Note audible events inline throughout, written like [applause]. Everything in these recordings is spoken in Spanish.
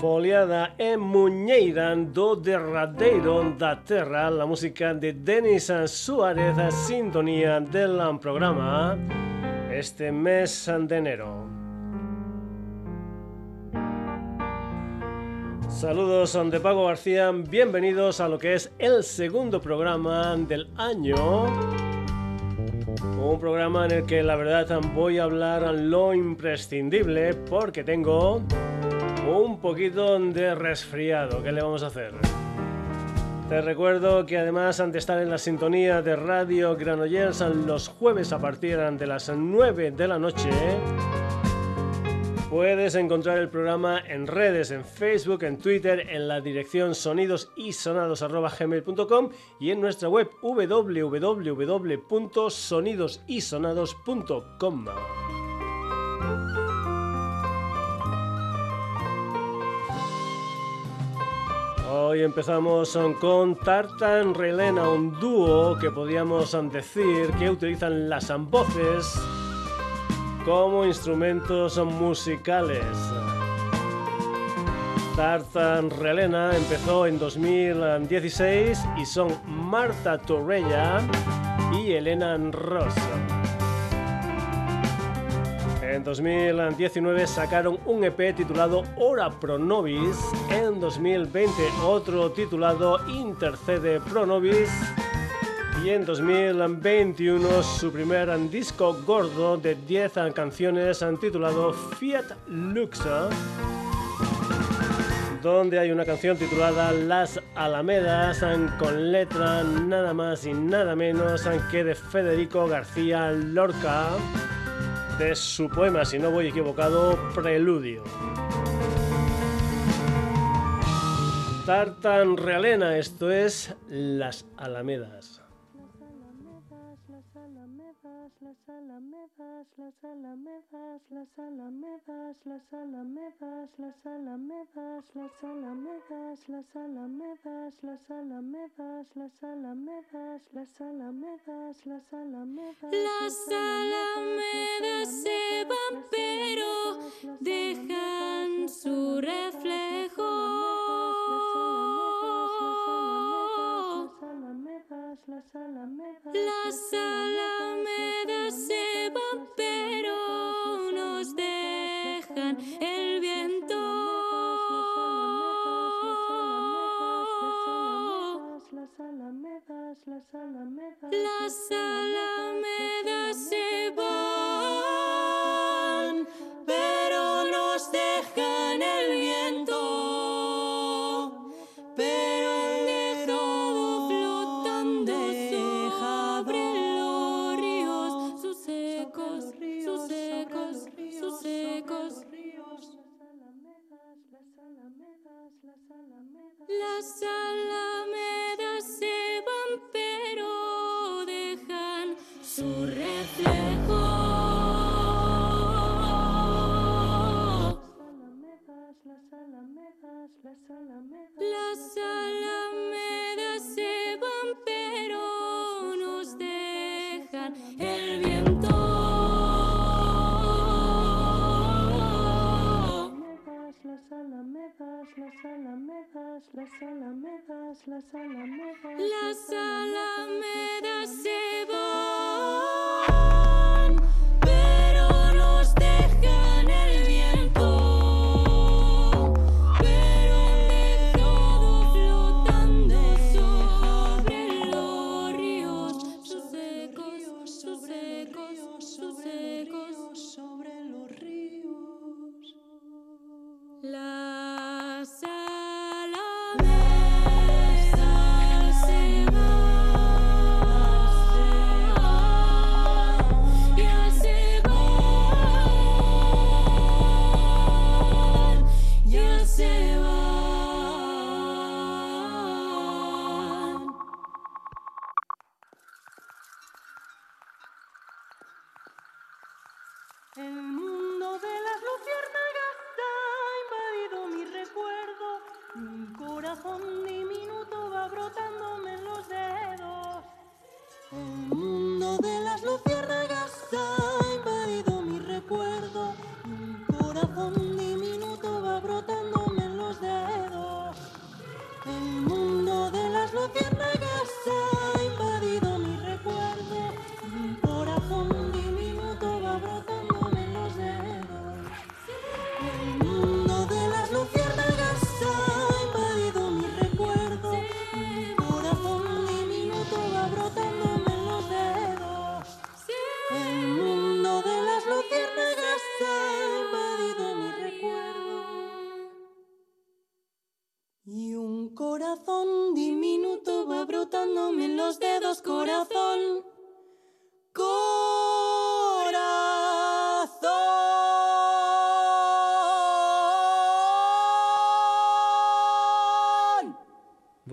foliada e Muñeira do derradeiro da terra, la música de Denis Suárez, sintonía del programa este mes de enero. Saludos de Pago García, bienvenidos a lo que es el segundo programa del año. Un programa en el que la verdad voy a hablar lo imprescindible porque tengo un poquito de resfriado. ¿Qué le vamos a hacer? Te recuerdo que además de estar en la sintonía de Radio Granollers los jueves a partir de las 9 de la noche, puedes encontrar el programa en redes, en Facebook, en Twitter, en la dirección sonidosisonados.gmail.com y en nuestra web www.sonidosisonados.com. Hoy empezamos con Tartan Relena, un dúo que podríamos decir que utilizan las voces como instrumentos musicales. Tartan Relena empezó en 2016 y son Marta Torrella y Elena Ross. En 2019 sacaron un EP titulado Ora Pro Nobis. En 2020 otro titulado Intercede Pro Nobis. Y en 2021 su primer disco gordo de 10 canciones titulado Fiat Luxa donde hay una canción titulada Las Alamedas con letra nada más y nada menos que de Federico García Lorca de su poema, si no voy equivocado, Preludio. Tartan Realena, esto es Las Alamedas. Las alamedas, las alamedas, las alamedas, las alamedas, las alamedas, las alamedas, las alamedas, las alamedas, las alamedas, las alamedas, las alamedas. Las alamedas se van pero dejan su reflejo. Las alamedas, las alamedas se van, pero nos dejan el viento. Las alamedas, las alamedas, las alamedas las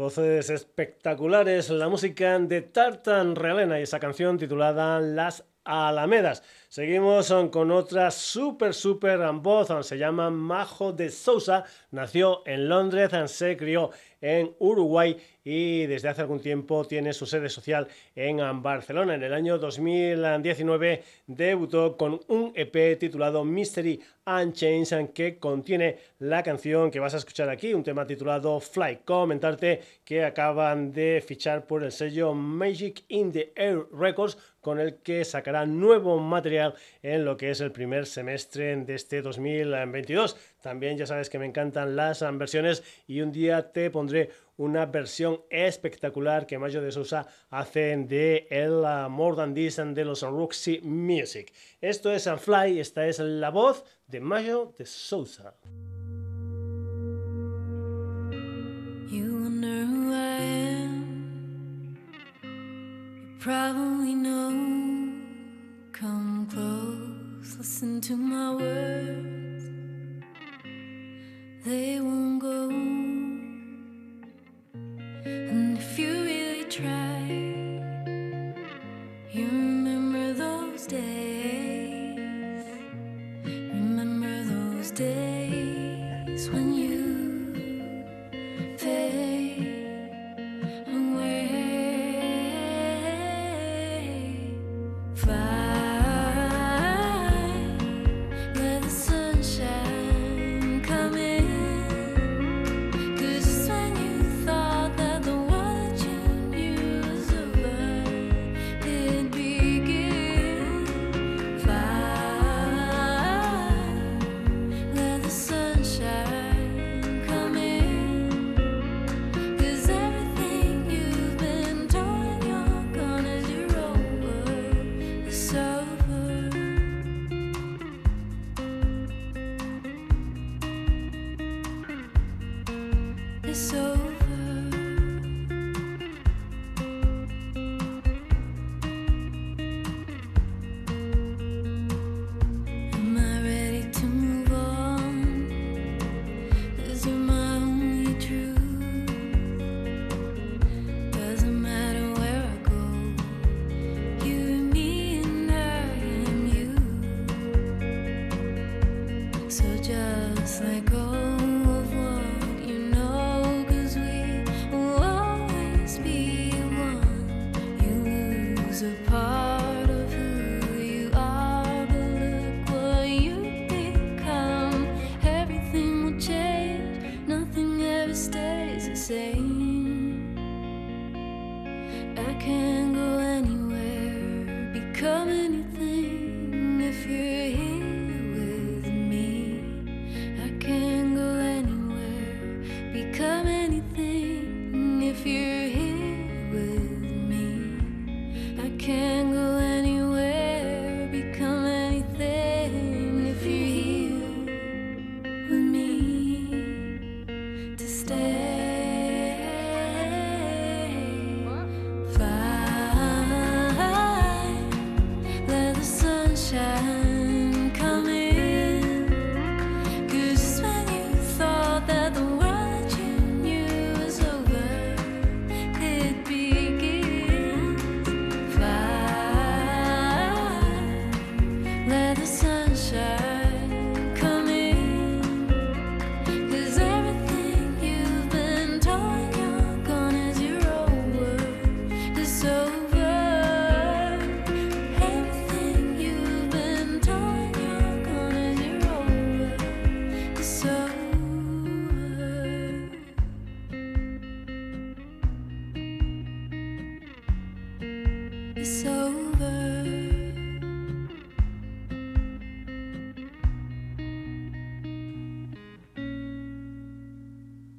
Voces espectaculares, la música de Tartan Relena y esa canción titulada Las Alamedas. Seguimos con otra super, super voz, se llama Majo de Sousa, nació en Londres, se crió en Uruguay y desde hace algún tiempo tiene su sede social en Barcelona. En el año 2019 debutó con un EP titulado Mystery Unchained que contiene la canción que vas a escuchar aquí, un tema titulado Fly. Comentarte que acaban de fichar por el sello Magic in the Air Records con el que sacará nuevo material en lo que es el primer semestre de este 2022. También ya sabes que me encantan las versiones y un día te pondré una versión espectacular que Mayo de Sousa hace de el More Than This de los Roxy Music. Esto es Fly, esta es la voz de Mayo de Sousa. Probably know. Come close, listen to my words. They won't go. And if you really try,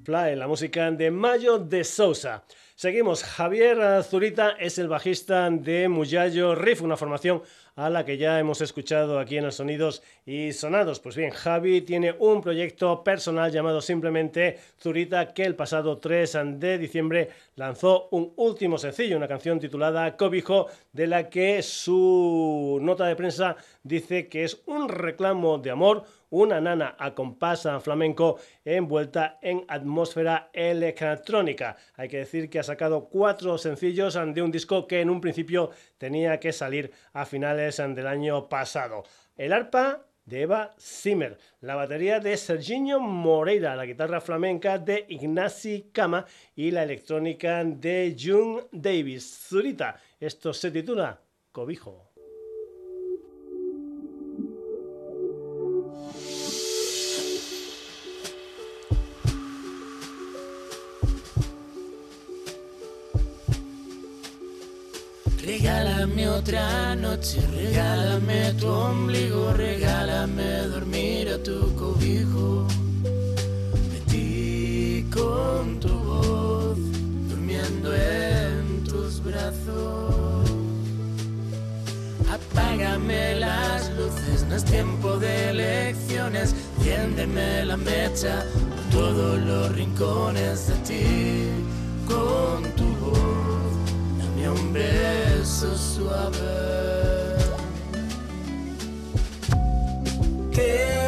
La música de Mayo de Sousa. Seguimos, Javier Zurita es el bajista de Muyayo Riff, una formación a la que ya hemos escuchado aquí en los Sonidos y Sonados. Pues bien, Javi tiene un proyecto personal llamado simplemente Zurita que el pasado 3 de diciembre lanzó un último sencillo, una canción titulada Cobijo, de la que su nota de prensa dice que es un reclamo de amor una nana a compás flamenco envuelta en atmósfera electrónica. Hay que decir que ha sacado cuatro sencillos de un disco que en un principio tenía que salir a finales del año pasado. El arpa de Eva Zimmer, la batería de Serginho Moreira, la guitarra flamenca de Ignasi Kama y la electrónica de June Davis. Zurita, esto se titula Cobijo. Regálame otra noche, regálame tu ombligo, regálame dormir a tu cobijo. Metí con tu voz, durmiendo en tus brazos. Apágame las luces, no es tiempo de elecciones, tiéndeme la mecha todos los rincones de ti con tu voz. e un beso suave. Que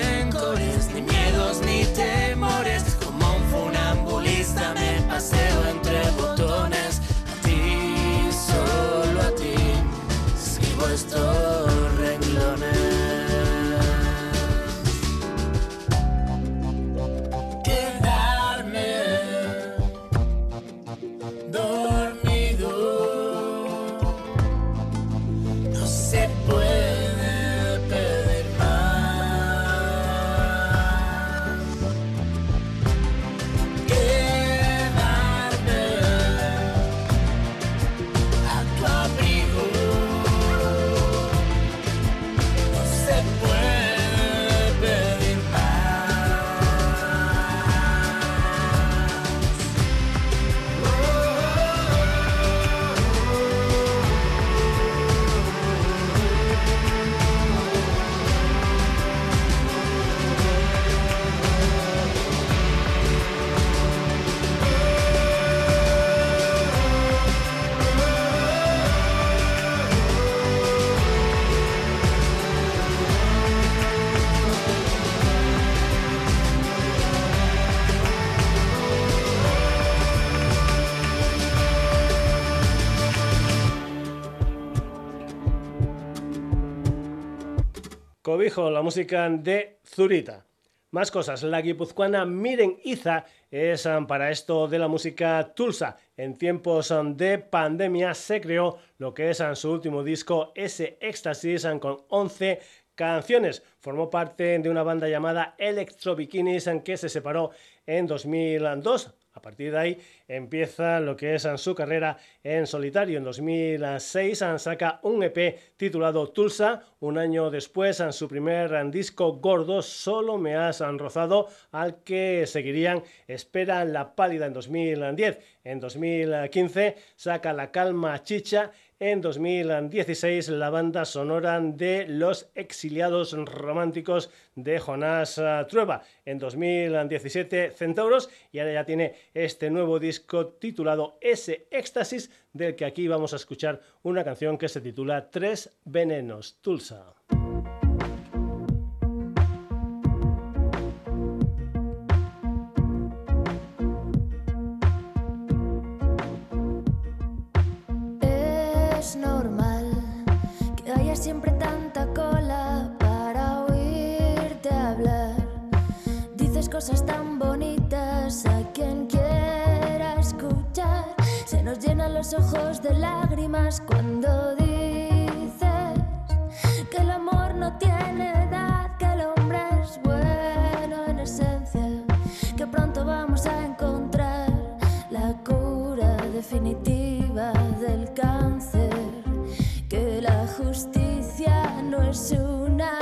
música de Zurita. Más cosas, la guipuzcoana Miren Iza es um, para esto de la música Tulsa. En tiempos um, de pandemia se creó lo que es um, su último disco, ese Éxtasis, con 11 canciones. Formó parte de una banda llamada Electro Bikinis que se separó en 2002. A partir de ahí empieza lo que es su carrera en solitario. En 2006 saca un EP titulado Tulsa. Un año después, su primer disco gordo, Solo me has rozado, al que seguirían Espera la pálida en 2010. En 2015 saca La calma chicha en 2016 la banda sonora de Los Exiliados Románticos de Jonás eh, Trueba. En 2017 Centauros y ahora ya tiene este nuevo disco titulado Ese Éxtasis del que aquí vamos a escuchar una canción que se titula Tres Venenos, Tulsa. Cosas tan bonitas a quien quiera escuchar. Se nos llenan los ojos de lágrimas cuando dices que el amor no tiene edad, que el hombre es bueno en esencia, que pronto vamos a encontrar la cura definitiva del cáncer, que la justicia no es una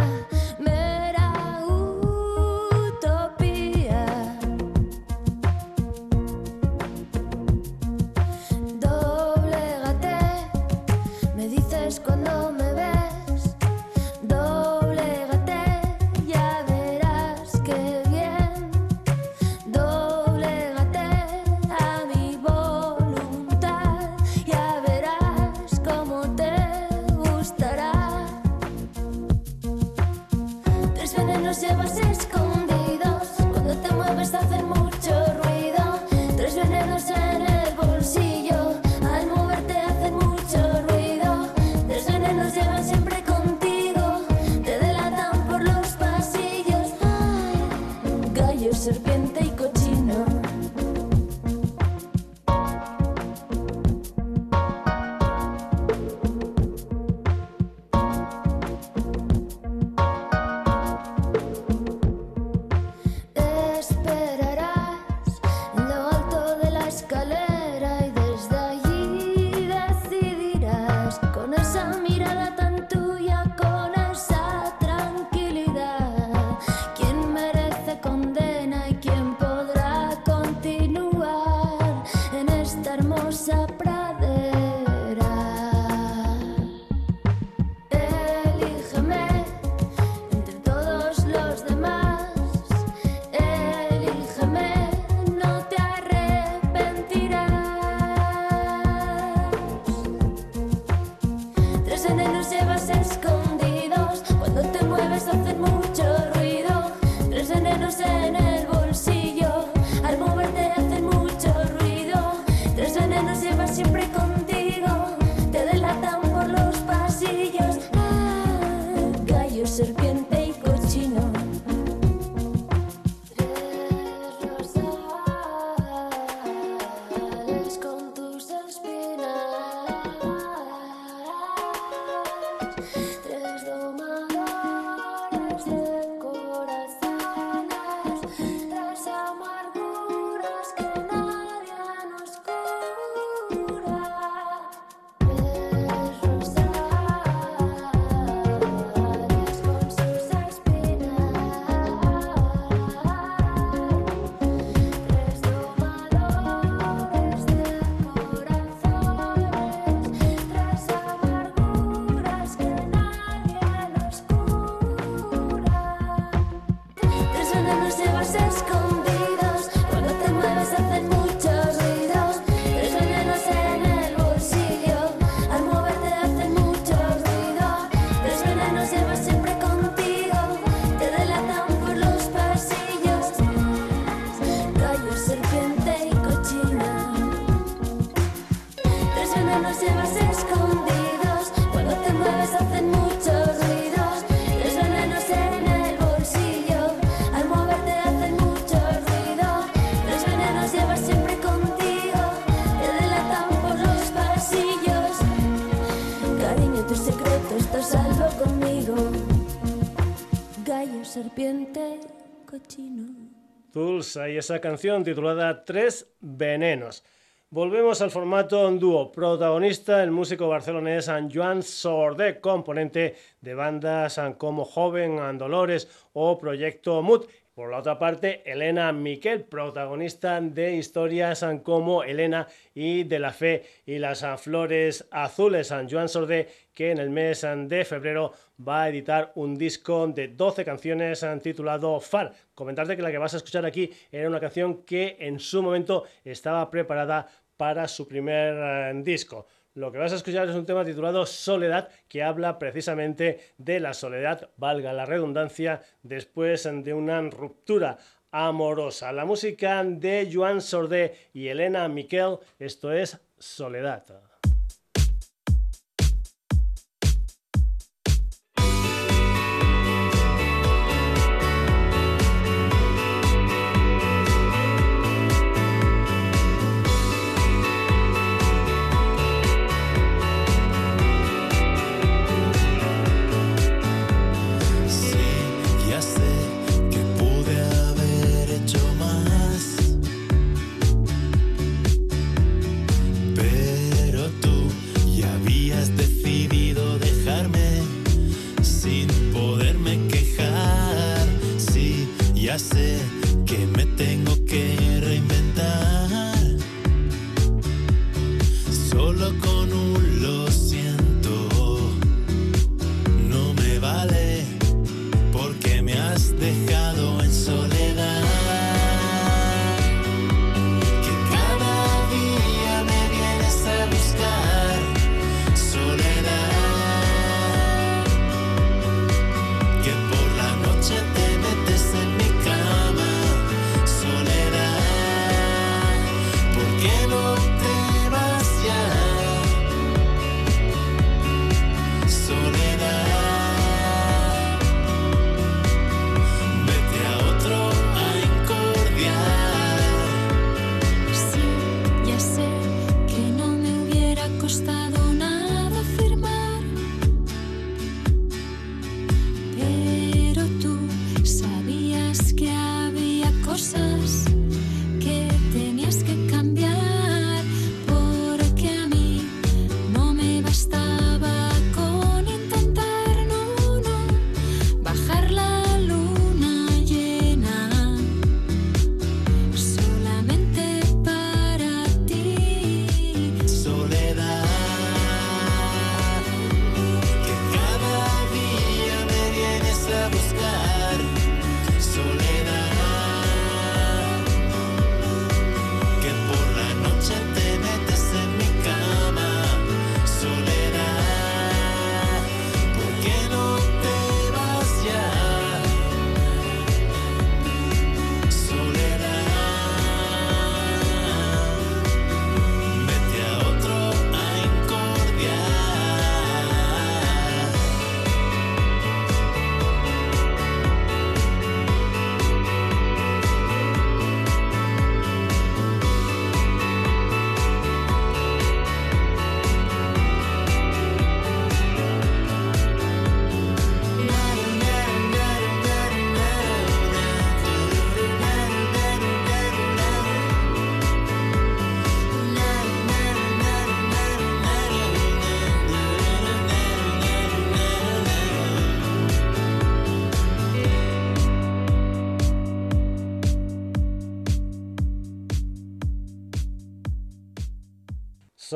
y esa canción titulada Tres Venenos. Volvemos al formato dúo. Protagonista el músico barcelonés Joan Sordé, componente de bandas como Joven, Dolores o Proyecto Mood. Por la otra parte, Elena Miquel, protagonista de historias como Elena y de la Fe y las Flores Azules. San Joan Sordé, que en el mes de febrero va a editar un disco de 12 canciones titulado Far. Comentarte que la que vas a escuchar aquí era una canción que en su momento estaba preparada para su primer eh, disco. Lo que vas a escuchar es un tema titulado Soledad, que habla precisamente de la soledad, valga la redundancia, después de una ruptura amorosa. La música de Joan Sordé y Elena Miquel, esto es Soledad.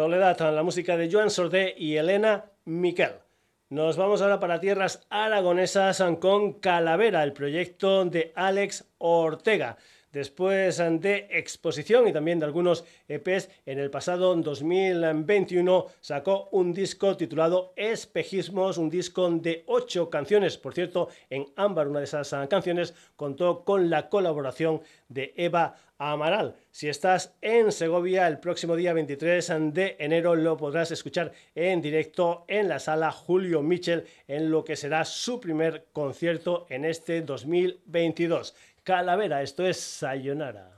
Soledad, la música de Joan Sordé y Elena Miquel. Nos vamos ahora para tierras aragonesas con Calavera, el proyecto de Alex Ortega. Después de exposición y también de algunos EPs, en el pasado 2021 sacó un disco titulado Espejismos, un disco de ocho canciones. Por cierto, en Ámbar, una de esas canciones, contó con la colaboración de Eva Amaral. Si estás en Segovia el próximo día 23 de enero lo podrás escuchar en directo en la sala Julio Michel en lo que será su primer concierto en este 2022. Calavera, esto es Sayonara.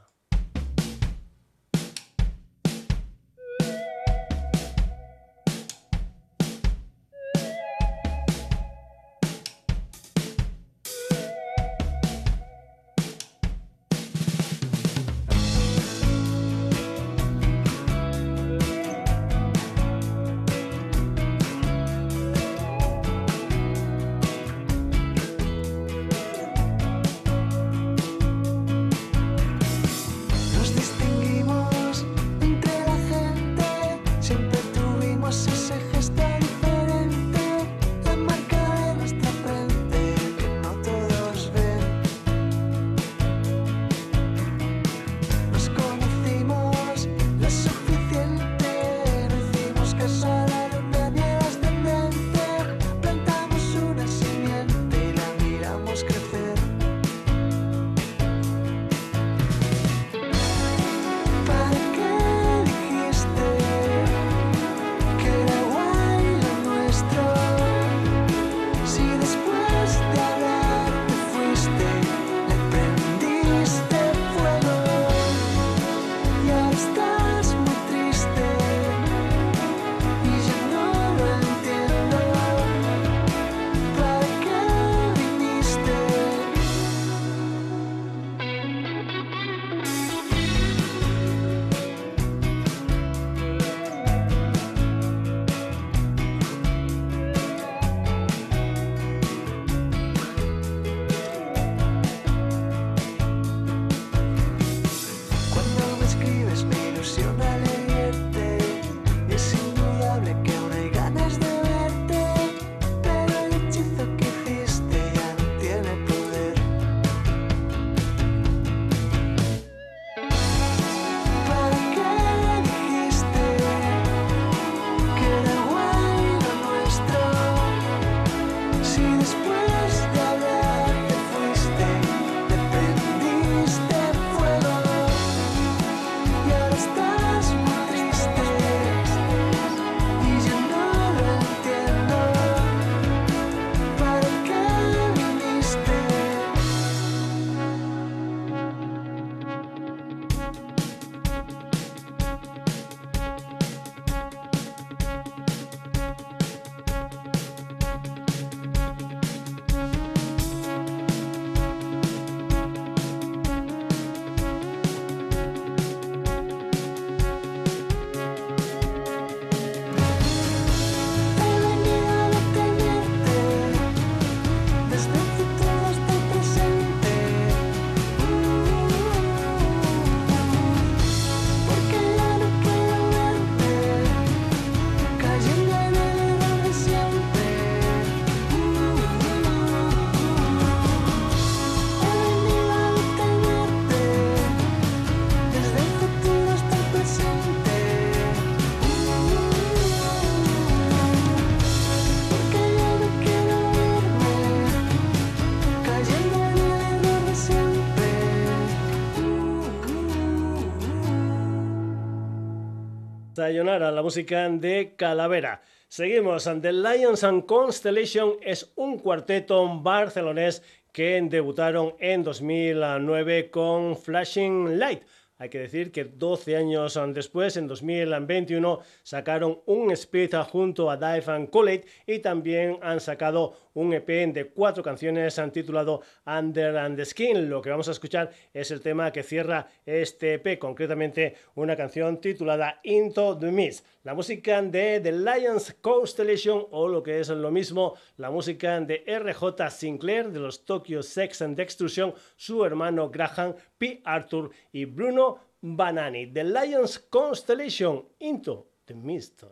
Sayonara, la música de Calavera. Seguimos. The Lions and Constellation es un cuarteto barcelonés que debutaron en 2009 con Flashing Light. Hay que decir que 12 años después, en 2021, sacaron un split junto a Dive and College y también han sacado un EP de cuatro canciones han titulado Under and the Skin. Lo que vamos a escuchar es el tema que cierra este EP, concretamente una canción titulada Into the Mist. La música de The Lions Constellation o lo que es lo mismo, la música de RJ Sinclair de los Tokyo Sex and Extrusion, su hermano Graham, P. Arthur y Bruno Banani. The Lions Constellation Into the Mist.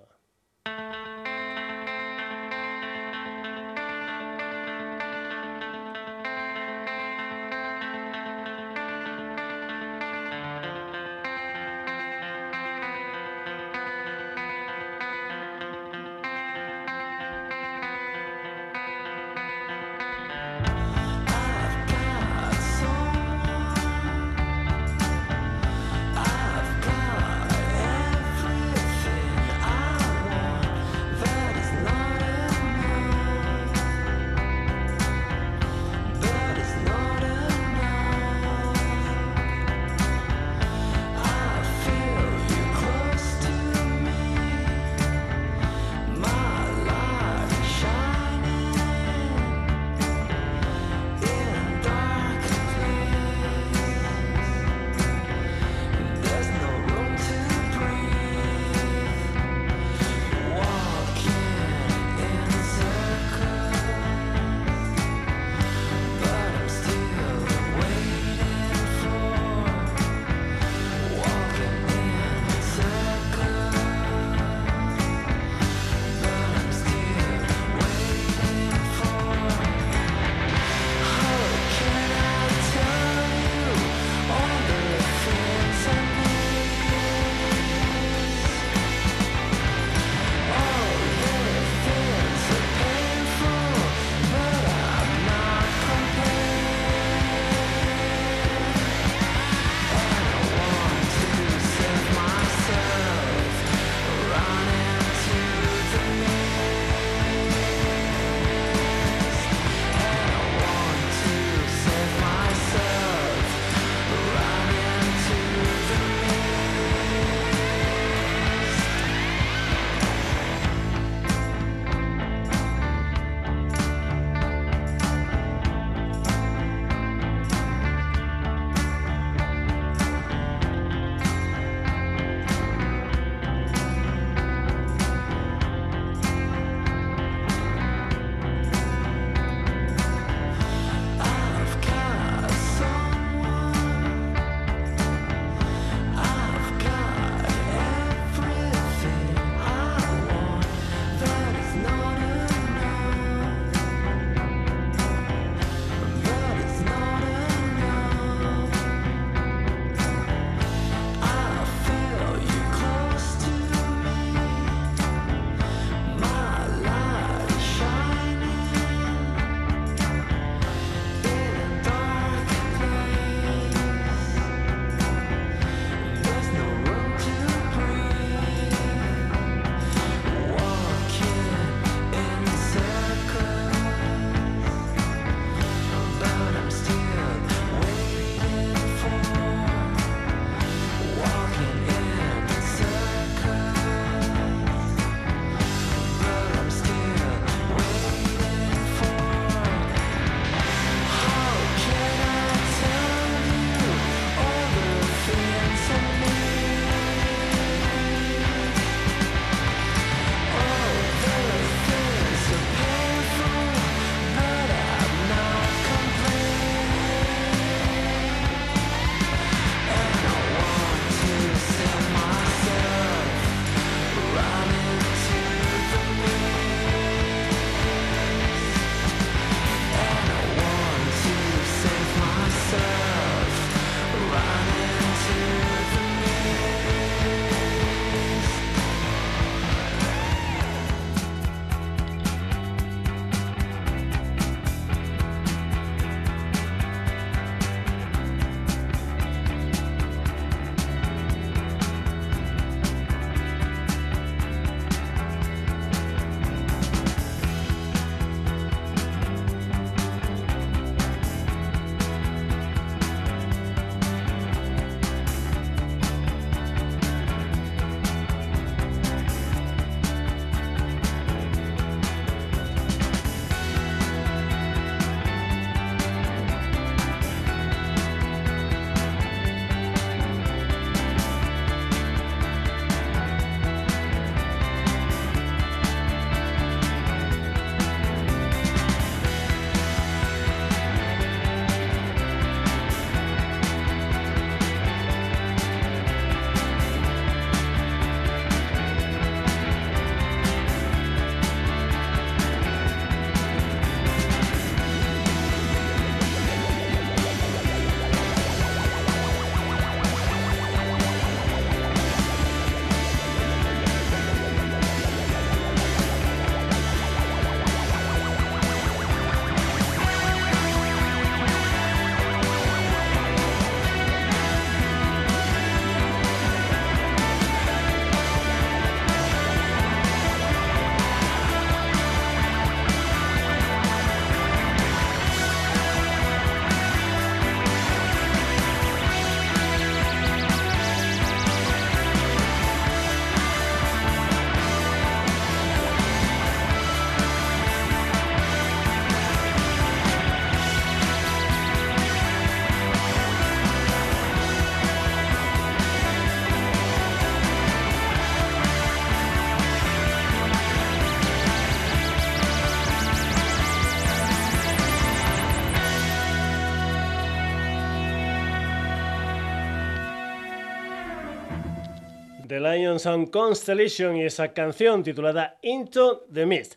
The Lions on Constellation y esa canción titulada Into the Mist.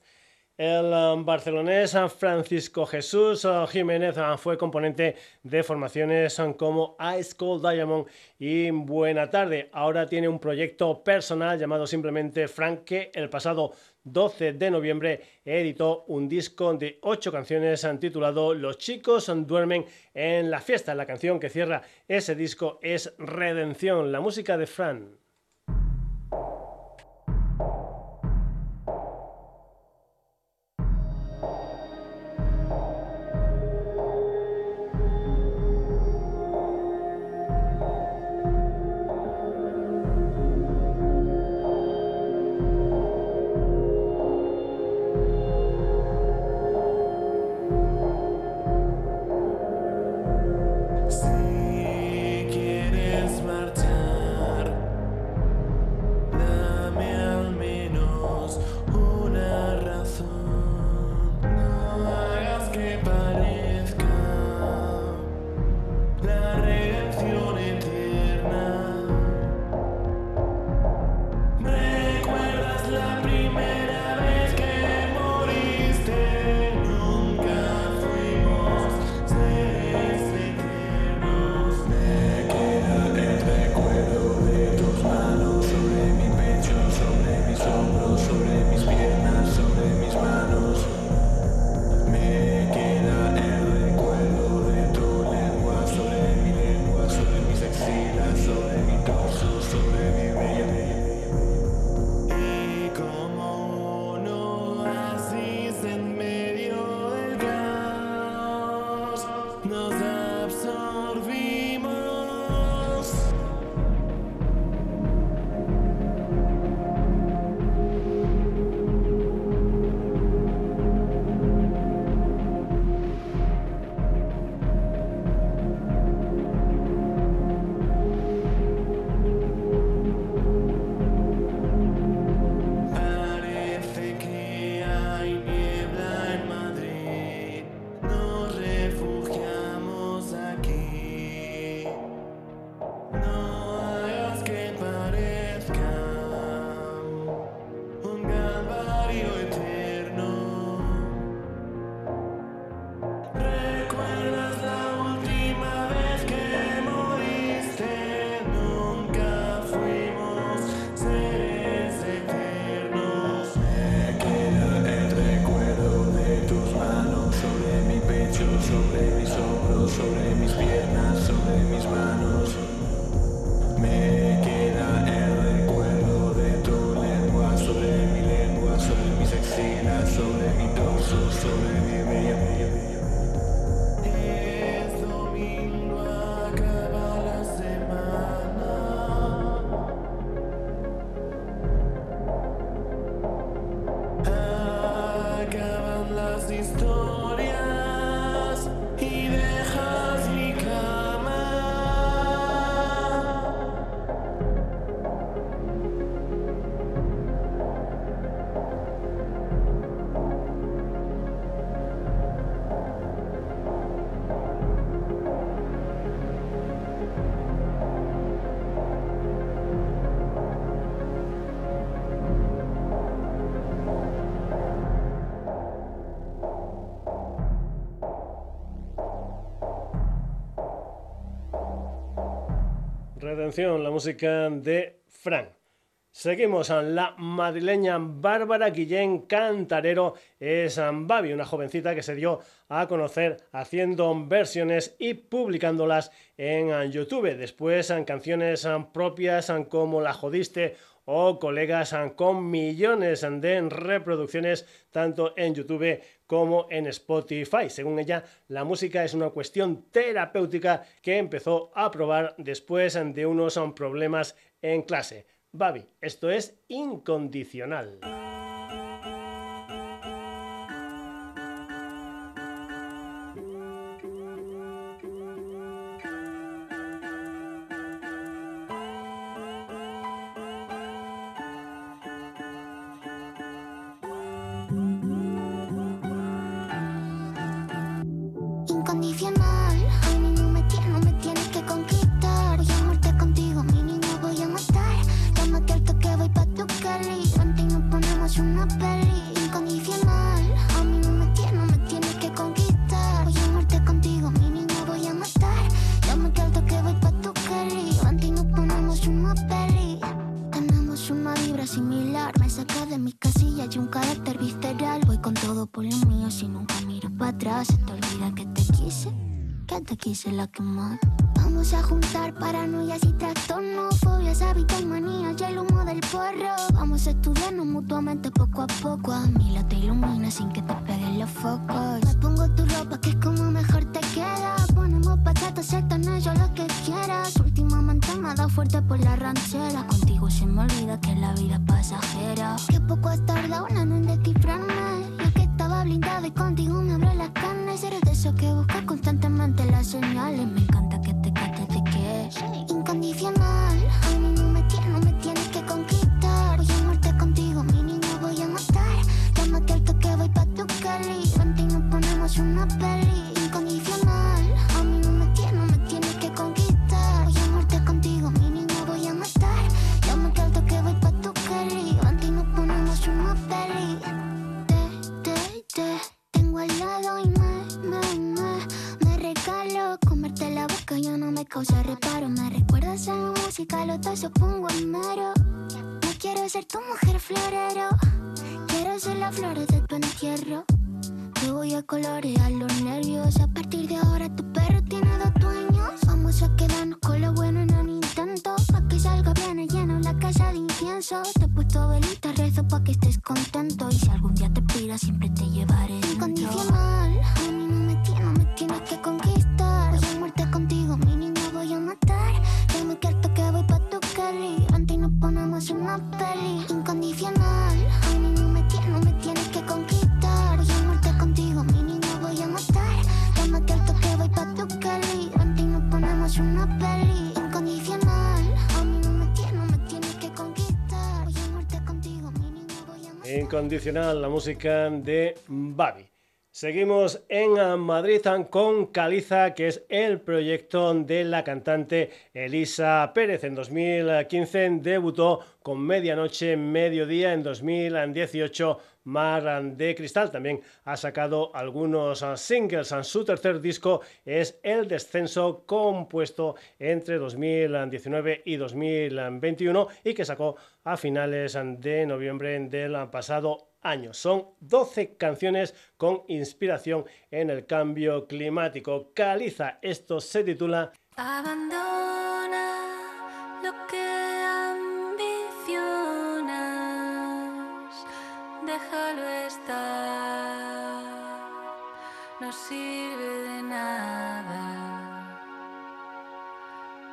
El um, barcelonés Francisco Jesús uh, Jiménez uh, fue componente de formaciones como Ice Cold Diamond y Buena Tarde. Ahora tiene un proyecto personal llamado simplemente Frank que el pasado 12 de noviembre editó un disco de ocho canciones titulado Los chicos duermen en la fiesta. La canción que cierra ese disco es Redención, la música de Fran. Redención, la música de Frank. Seguimos a la madrileña Bárbara Guillén Cantarero es Babi, una jovencita que se dio a conocer haciendo versiones y publicándolas en YouTube. Después en canciones propias como La Jodiste o colegas con millones de reproducciones tanto en YouTube como en Spotify. Según ella, la música es una cuestión terapéutica que empezó a probar después de unos problemas en clase. Babi, esto es incondicional. Incondicional. No me que conquistar. Muerte contigo, mi voy a matar. Voy tu Cali. Ponemos una peli. Incondicional, la música de Babi. Seguimos en Madrid con Caliza, que es el proyecto de la cantante Elisa Pérez. En 2015 debutó con Medianoche, Mediodía. En 2018 Mar de Cristal. También ha sacado algunos singles. Su tercer disco es El Descenso, compuesto entre 2019 y 2021 y que sacó a finales de noviembre del pasado son 12 canciones con inspiración en el cambio climático. Caliza, esto se titula Abandona lo que ambicionas, déjalo estar, no sirve de nada.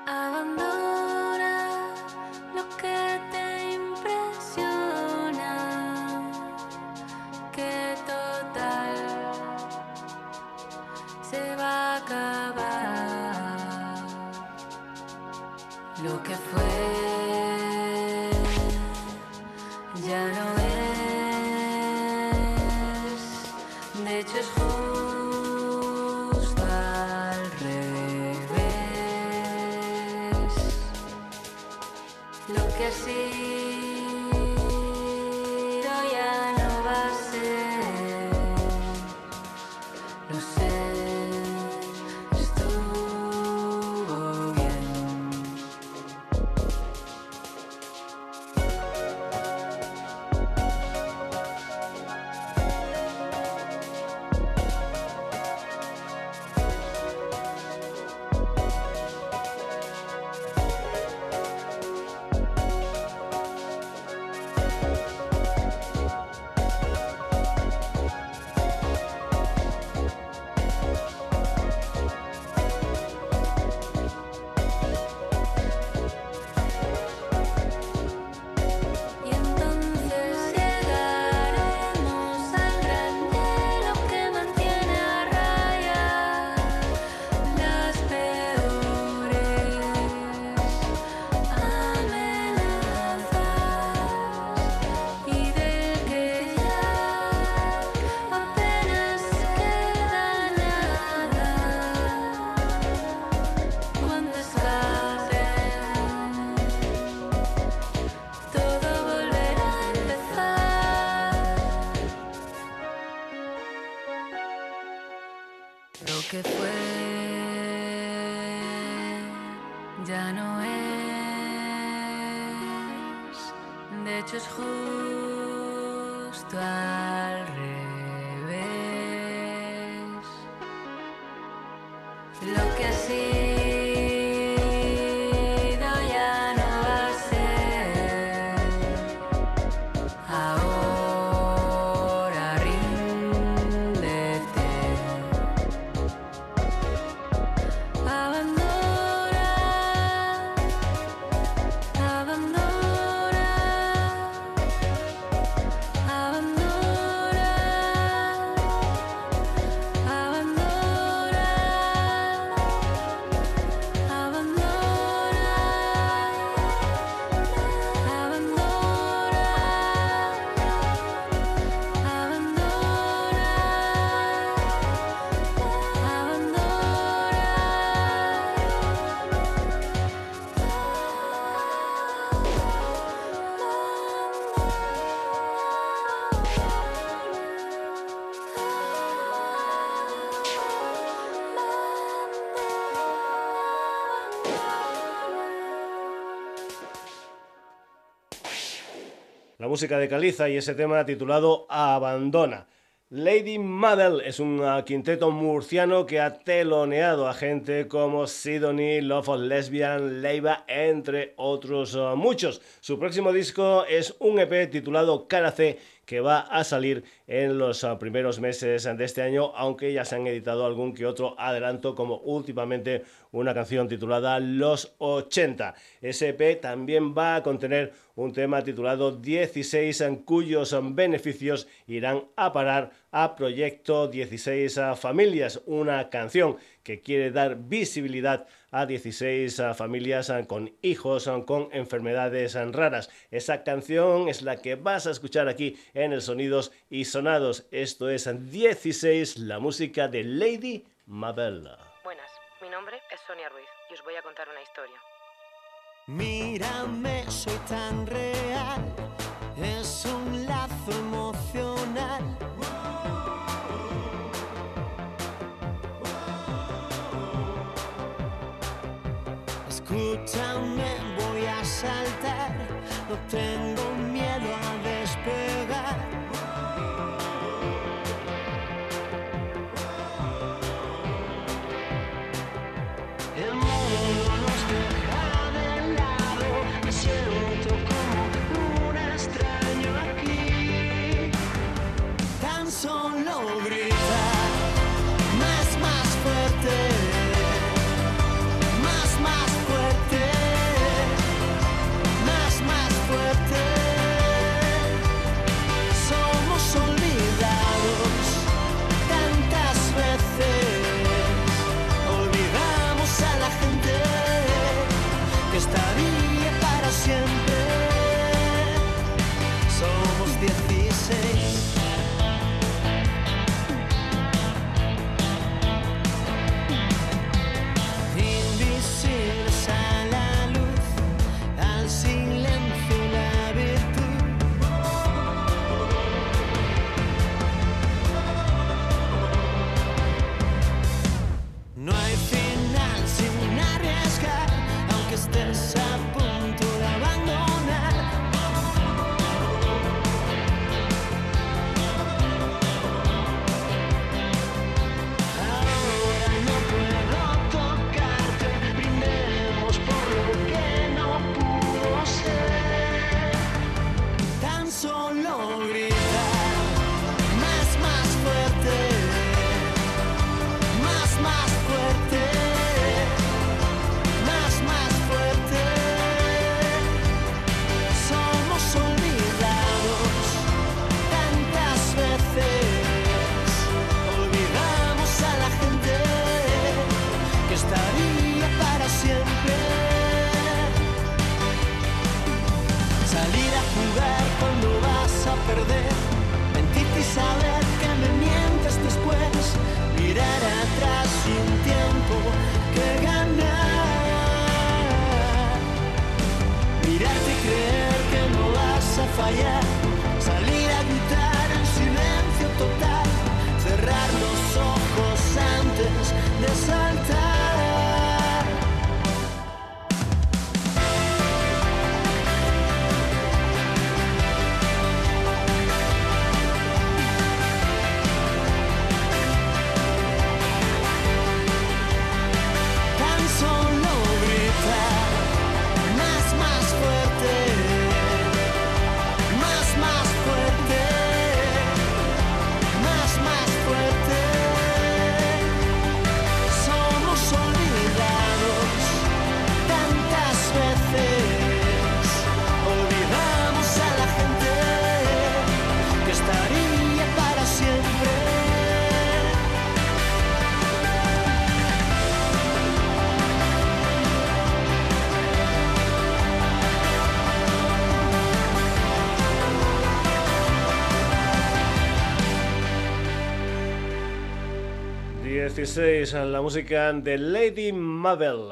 Abandona Lo que fue música de Caliza y ese tema titulado Abandona. Lady Mabel es un uh, quinteto murciano que ha teloneado a gente como Sidonie, Love of Lesbian, Leiva, entre otros uh, muchos. Su próximo disco es un EP titulado Cara C que va a salir en los ah, primeros meses de este año, aunque ya se han editado algún que otro adelanto, como últimamente una canción titulada Los 80. SP también va a contener un tema titulado 16 en cuyos beneficios irán a parar a Proyecto 16 Familias, una canción que quiere dar visibilidad a 16 familias con hijos con enfermedades raras. Esa canción es la que vas a escuchar aquí en el Sonidos y Sonados. Esto es 16, la música de Lady Mabel. Buenas, mi nombre es Sonia Ruiz y os voy a contar una historia. Mírame, soy tan real, es un lazo emocional Escúchame, voy a saltar, no tengo ...16, la música de Lady Mabel.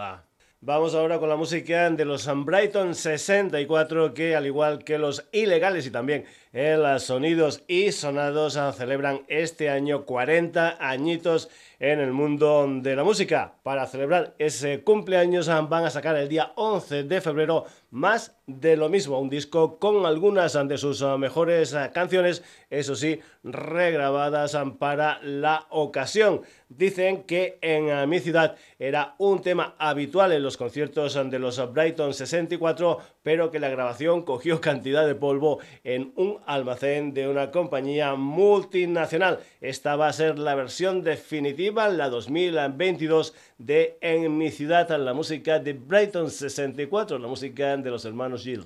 Vamos ahora con la música de los Brighton 64 que al igual que los ilegales y también el Sonidos y Sonados celebran este año 40 añitos en el mundo de la música. Para celebrar ese cumpleaños van a sacar el día 11 de febrero más de lo mismo, un disco con algunas de sus mejores canciones, eso sí, regrabadas para la ocasión. Dicen que en mi ciudad era un tema habitual en los conciertos de los Brighton 64, pero que la grabación cogió [laughs] cantidad de polvo en un almacén de una compañía multinacional. Esta va a ser la versión definitiva, la 2022 de En mi ciudad, la música de Brighton 64, la música de los hermanos Gill.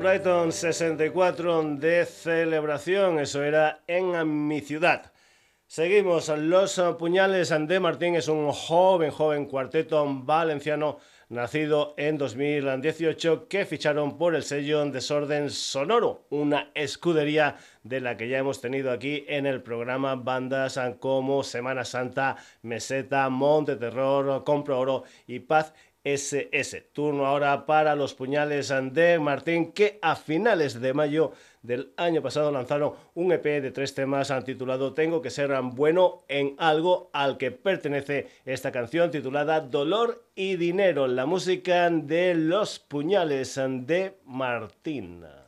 Brighton 64 de celebración, eso era en mi ciudad. Seguimos, Los Puñales de Martín es un joven, joven cuarteto valenciano nacido en 2018 que ficharon por el sello Desorden Sonoro, una escudería de la que ya hemos tenido aquí en el programa bandas como Semana Santa, Meseta, Monte Terror, Compro Oro y Paz SS. Turno ahora para los puñales de Martín que a finales de mayo del año pasado lanzaron un EP de tres temas titulado Tengo que ser bueno en algo al que pertenece esta canción titulada Dolor y Dinero, la música de los puñales de Martín.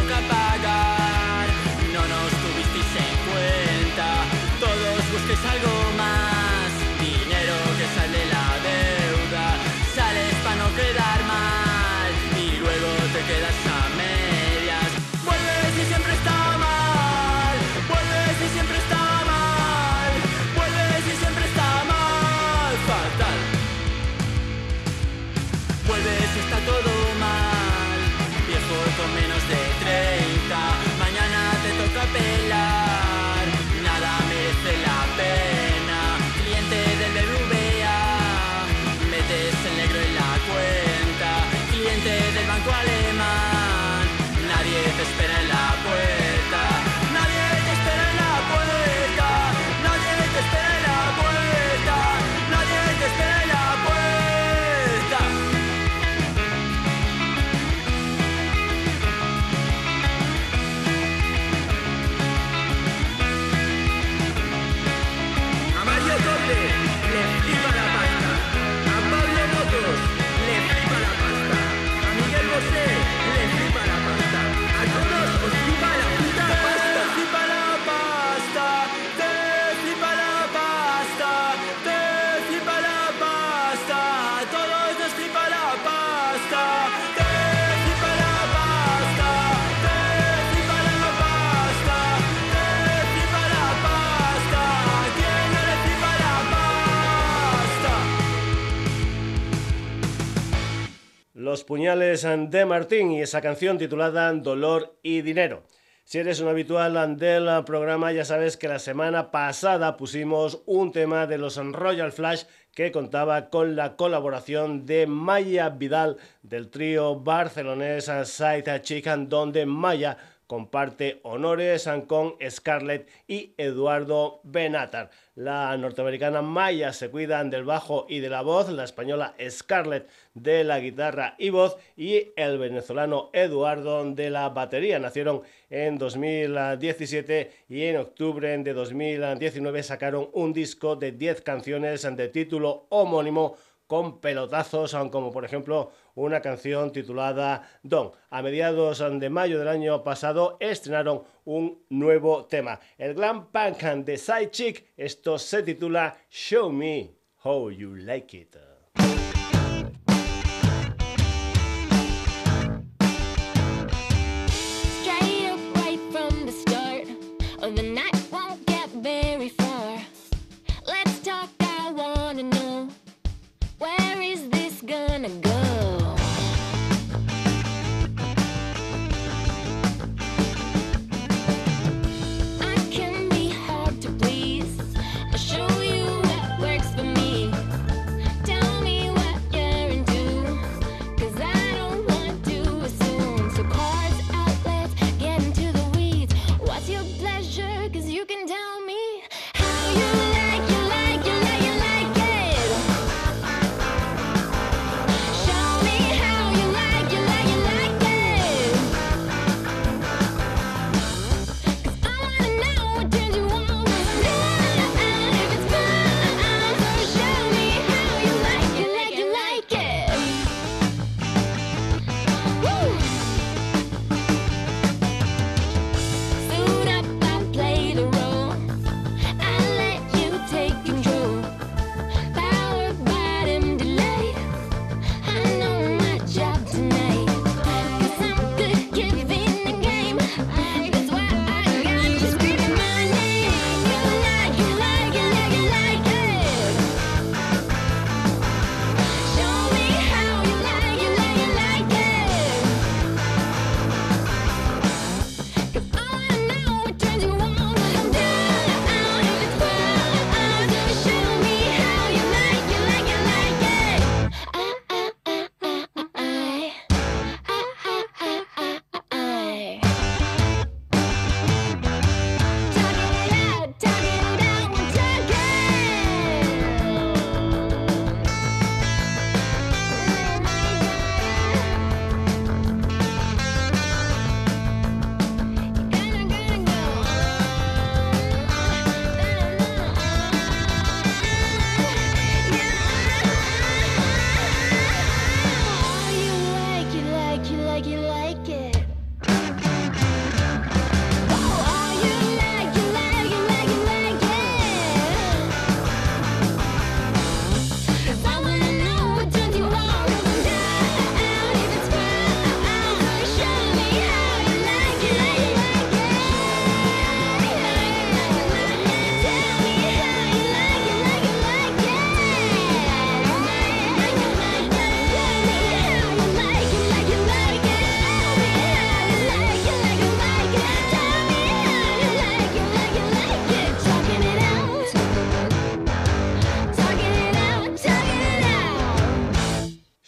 Algo más, Los puñales de Martín y esa canción titulada Dolor y Dinero. Si eres un habitual del programa, ya sabes que la semana pasada pusimos un tema de los Royal Flash que contaba con la colaboración de Maya Vidal del trío barcelonés Side Chicken, donde Maya comparte honores con Scarlett y Eduardo Benatar. La norteamericana Maya se cuidan del bajo y de la voz, la española Scarlett de la guitarra y voz y el venezolano Eduardo de la batería. Nacieron en 2017 y en octubre de 2019 sacaron un disco de 10 canciones de título homónimo con pelotazos, como por ejemplo una canción titulada Don. A mediados de mayo del año pasado estrenaron un nuevo tema. El glam punk de Side Chick, esto se titula Show Me How You Like It.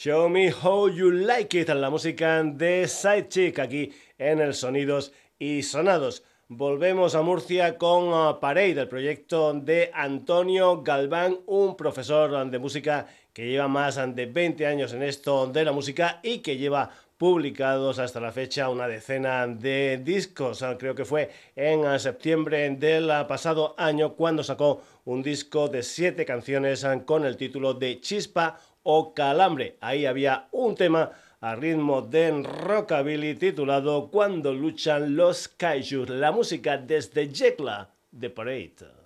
Show Me How You Like It, la música de Sidechick aquí en el Sonidos y Sonados. Volvemos a Murcia con uh, Parade, el proyecto de Antonio Galván, un profesor de música que lleva más de 20 años en esto de la música y que lleva publicados hasta la fecha una decena de discos. Creo que fue en uh, septiembre del pasado año cuando sacó un disco de siete canciones con el título de Chispa o Calambre. Ahí había un tema a ritmo de rockabilly titulado Cuando luchan los kaijus, la música desde Jekla de Parade.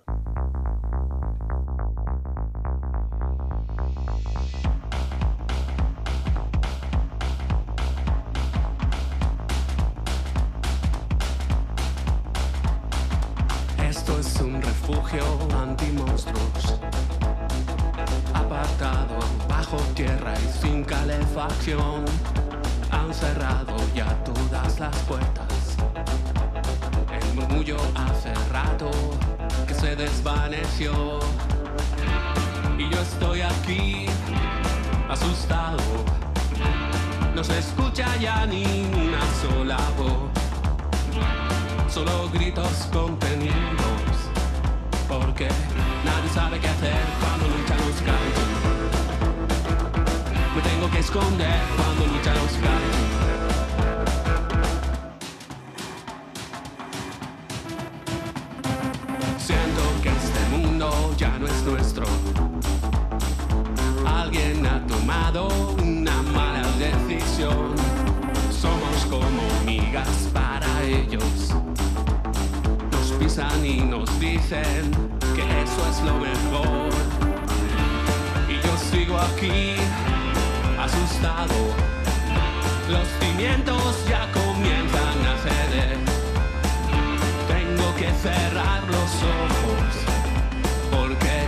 Esto es un refugio anti-monstruos bajo tierra y sin calefacción. Han cerrado ya todas las puertas. El murmullo hace rato que se desvaneció. Y yo estoy aquí, asustado. No se escucha ya ni una sola voz. Solo gritos contenidos. Porque nadie sabe qué hacer cuando luchan los kaiju. Me tengo que esconder cuando luchan los kaiju. Siento que este mundo ya no es nuestro. Alguien ha tomado una mala decisión. Somos como migas para ellos. Y nos dicen que eso es lo mejor. Y yo sigo aquí, asustado. Los cimientos ya comienzan a ceder. Tengo que cerrar los ojos. Porque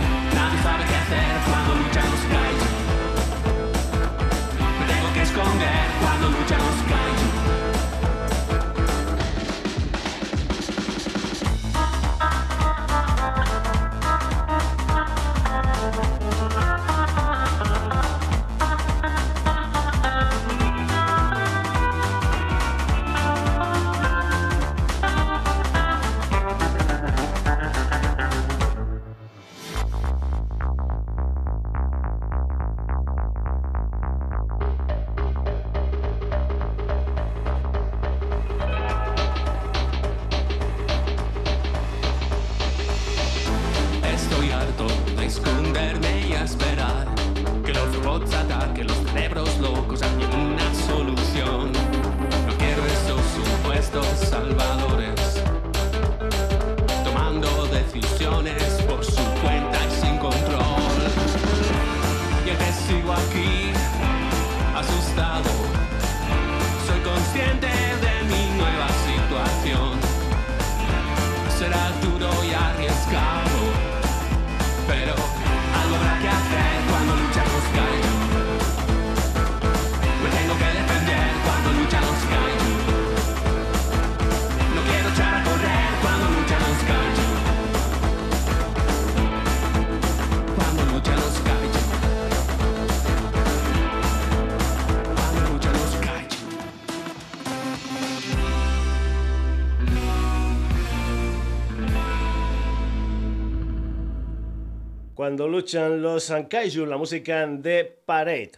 Luchan los Kaiju, la música de Parade.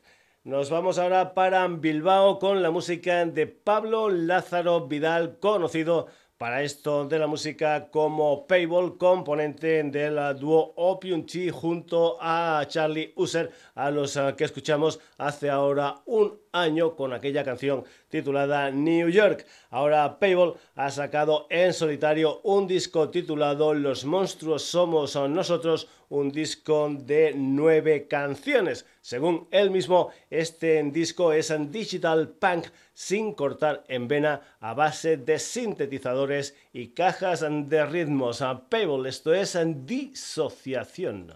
Nos vamos ahora para Bilbao con la música de Pablo Lázaro Vidal, conocido para esto de la música como Payball, componente del dúo Opium Tea junto a Charlie User, a los eh, que escuchamos hace ahora un año con aquella canción titulada New York. Ahora Payball ha sacado en solitario un disco titulado Los monstruos somos nosotros, un disco de nueve canciones. Según él mismo, este disco es un digital punk sin cortar en vena a base de sintetizadores y cajas de ritmos. Payball, esto es disociación.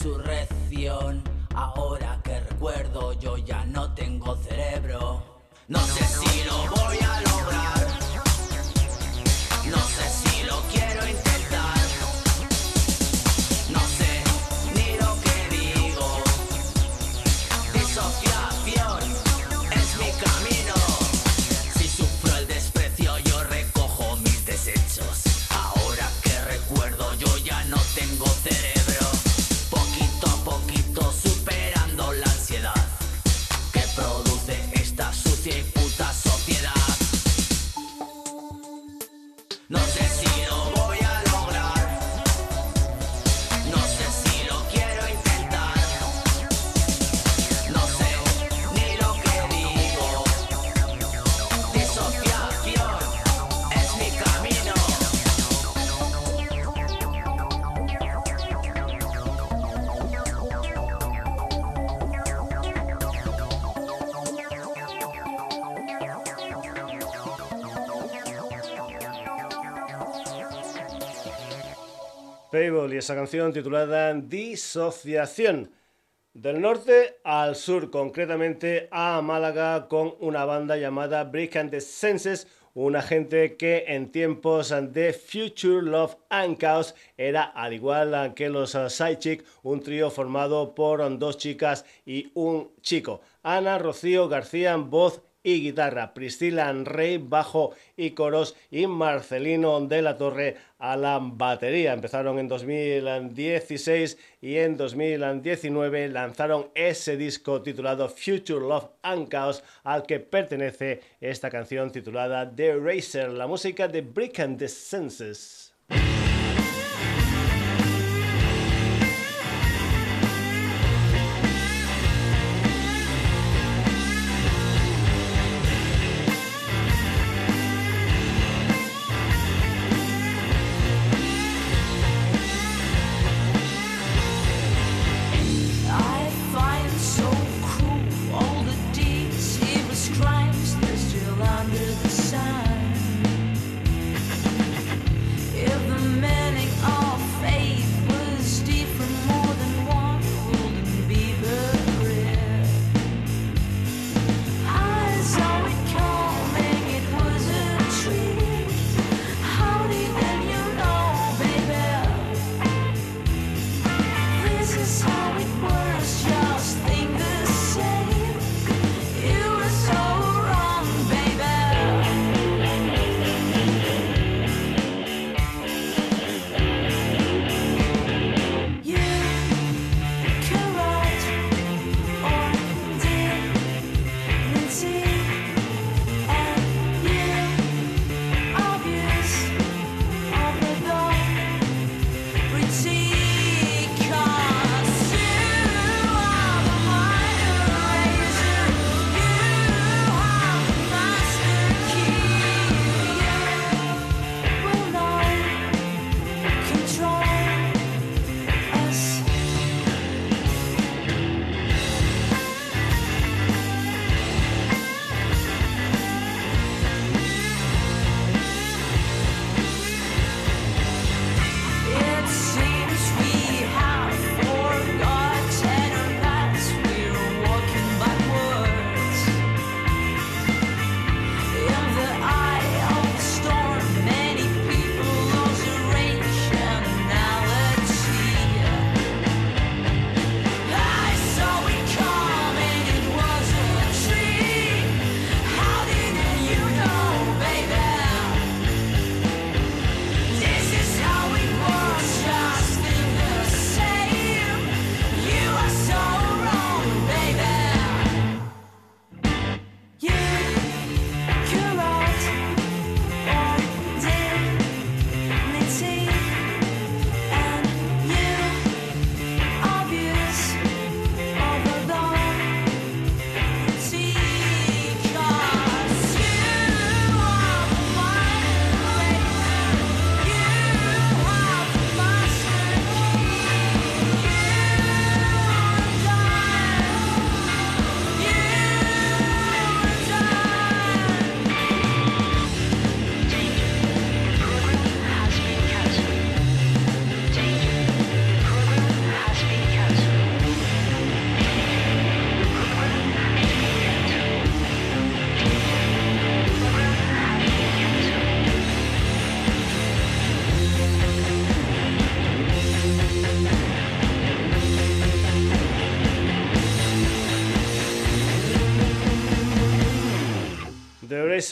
Resurrección. Ahora que recuerdo, yo ya no tengo cerebro. No sé si lo voy a lograr. Esa canción titulada Disociación. Del norte al sur, concretamente a Málaga, con una banda llamada Brick and the Senses, una gente que en tiempos de Future Love and Chaos era, al igual que los Sidechick, un trío formado por dos chicas y un chico. Ana Rocío García, voz y guitarra, Priscila Rey, bajo y coros y Marcelino de la Torre a la batería. Empezaron en 2016 y en 2019 lanzaron ese disco titulado Future Love and Chaos al que pertenece esta canción titulada The Racer, la música de Brick and the Senses.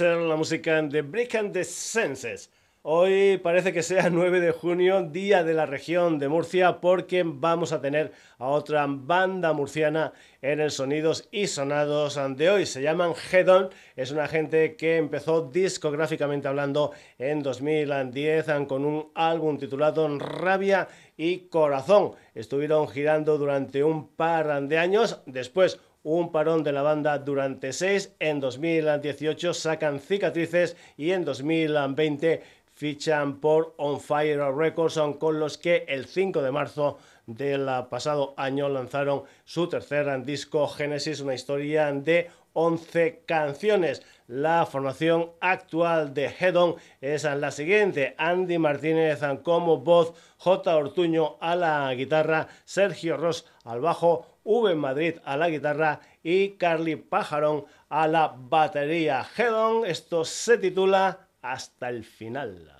La música de Brick and the Senses. Hoy parece que sea [laughs] 9 de junio, día de la región de Murcia, porque vamos a tener a otra banda murciana en el Sonidos y Sonados de hoy. Se llaman Hedon, es una gente que empezó discográficamente hablando en 2010 con un álbum titulado Rabia y Corazón. Estuvieron girando durante un par de años, después un parón de la banda durante seis. En 2018 sacan cicatrices y en 2020 fichan por On Fire Records, con los que el 5 de marzo del pasado año lanzaron su tercer disco Genesis, una historia de 11 canciones. La formación actual de Head On es la siguiente: Andy Martínez como voz, J. Ortuño a la guitarra, Sergio Ross al bajo, V. Madrid a la guitarra y Carly Pajarón a la batería. Head On, esto se titula Hasta el final.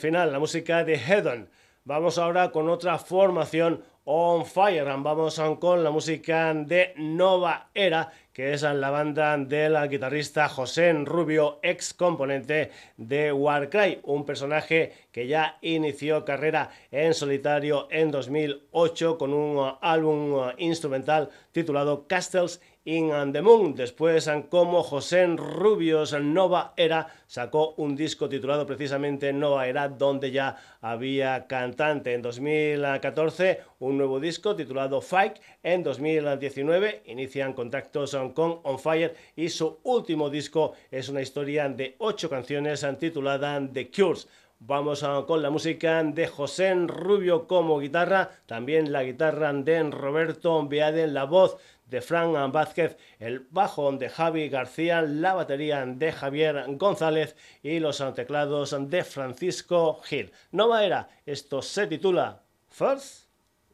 Final, la música de Hedon. Vamos ahora con otra formación on fire. Vamos con la música de Nova Era que es la banda del guitarrista José Rubio, ex componente de Warcry, un personaje que ya inició carrera en solitario en 2008 con un álbum instrumental titulado Castles in the Moon. Después, como José Rubios Nova Era sacó un disco titulado precisamente Nova Era, donde ya había cantante. En 2014, un nuevo disco titulado Fight. En 2019, inician contactos con On Fire y su último disco es una historia de ocho canciones titulada The Cures. Vamos con la música de José Rubio como guitarra, también la guitarra de Roberto Beaden, la voz de Frank Vázquez, el bajo de Javi García, la batería de Javier González y los teclados de Francisco Gil. Nova era, esto se titula First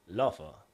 Love.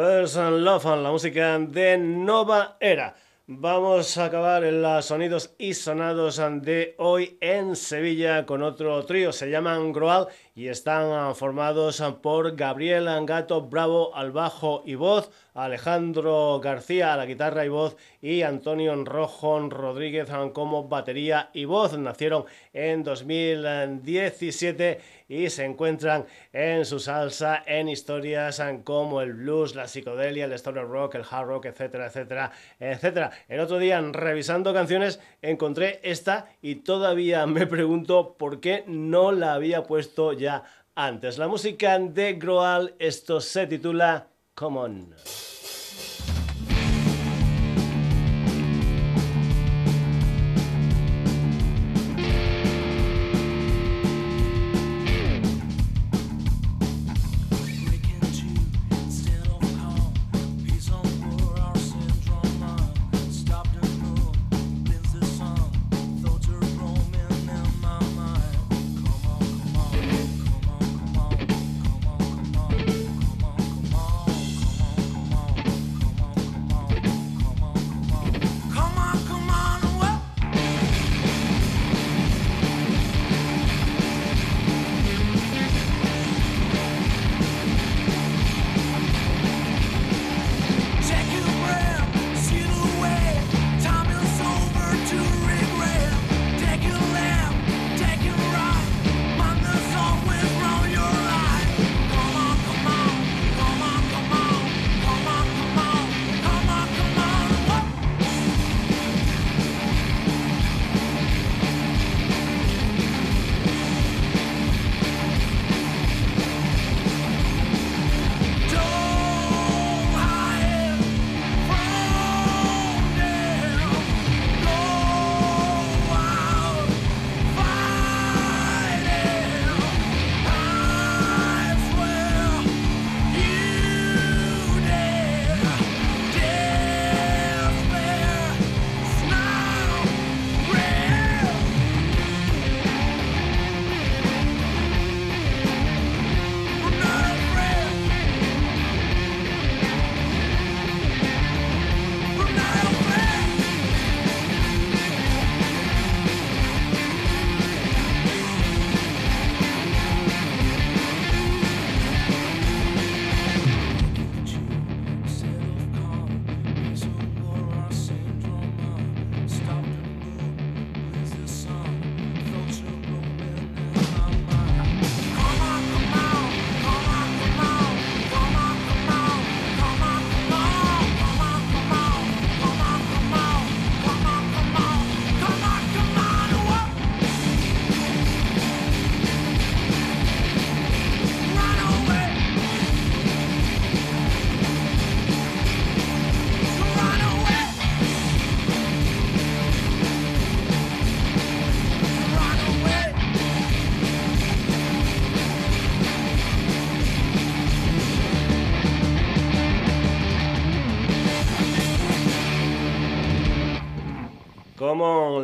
First Love, la música de Nova Era. Vamos a acabar en los sonidos y sonados de hoy en Sevilla con otro trío. Se llaman Groal y están formados por Gabriel Angato Bravo al bajo y voz, Alejandro García a la guitarra y voz y Antonio Rojo Rodríguez como batería y voz. Nacieron en 2017 y se encuentran en su salsa en historias como el blues, la psicodelia, el stoner rock, el hard rock, etcétera, etcétera, etcétera. El otro día, revisando canciones, encontré esta y todavía me pregunto por qué no la había puesto ya antes. La música de Groal, esto se titula Common.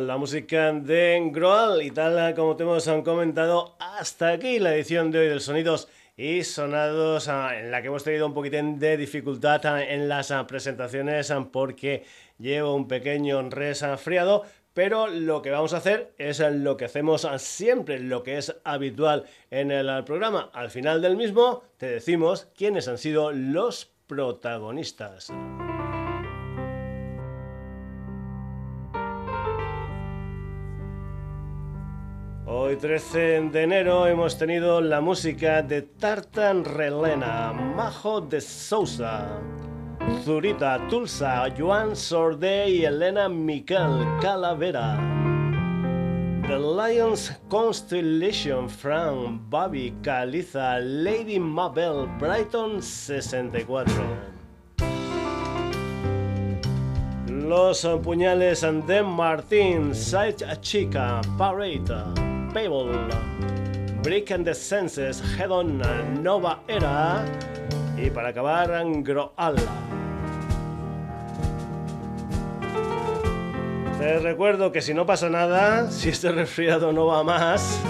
La música de Groal y tal como te hemos comentado, hasta aquí la edición de hoy del Sonidos y Sonados ah, en la que hemos tenido un poquitín de dificultad ah, en las ah, presentaciones porque llevo un pequeño resfriado. Pero lo que vamos a hacer es lo que hacemos siempre, lo que es habitual en el programa. Al final del mismo te decimos quiénes han sido los protagonistas. Hoy 13 de enero hemos tenido la música de Tartan Relena, Majo de Sousa, Zurita Tulsa, Joan Sorde y Elena Miquel Calavera. The Lions Constellation, Frank, Bobby, Caliza, Lady Mabel, Brighton 64. Los puñales de Martín, Side Chica, Parade. Break and the Senses, Head on Nova Era y para acabar Groal. Te recuerdo que si no pasa nada, si este resfriado no va más,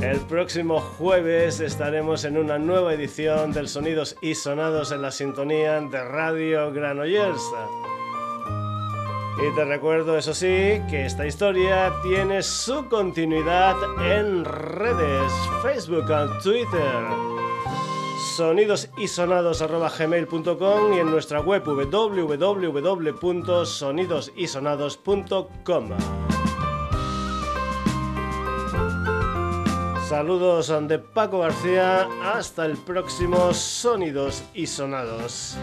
El próximo jueves estaremos en una nueva edición del Sonidos y Sonados en la sintonía de Radio Granollers. Y te recuerdo, eso sí, que esta historia tiene su continuidad en redes, Facebook, Twitter, sonidosisonados.gmail.com y en nuestra web www.sonidosisonados.com. Saludos de Paco García, hasta el próximo Sonidos y Sonados.